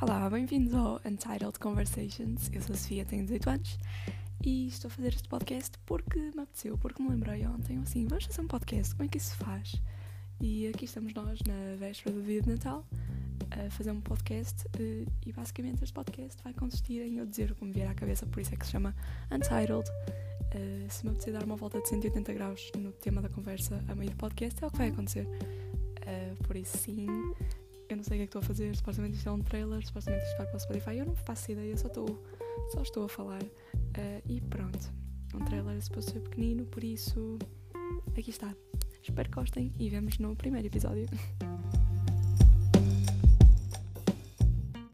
Olá, bem-vindos ao Untitled Conversations. Eu sou a Sofia, tenho 18 anos e estou a fazer este podcast porque me apeteceu, porque me lembrei ontem, assim, vamos fazer um podcast, como é que isso se faz? E aqui estamos nós, na véspera do dia de Natal, a fazer um podcast eh, e basicamente este podcast vai consistir em eu dizer o que me vier à cabeça, por isso é que se chama Untitled. Uh, se me apetecer dar uma volta de 180 graus no tema da conversa a meio do podcast, é o que vai acontecer. Uh, por isso, sim, eu não sei o que é que estou a fazer, supostamente isto é um trailer, supostamente isto para o Spotify, eu não faço ideia, só estou, só estou a falar. Uh, e pronto, um trailer é suposto ser pequenino, por isso aqui está. Espero que gostem e vemos no primeiro episódio.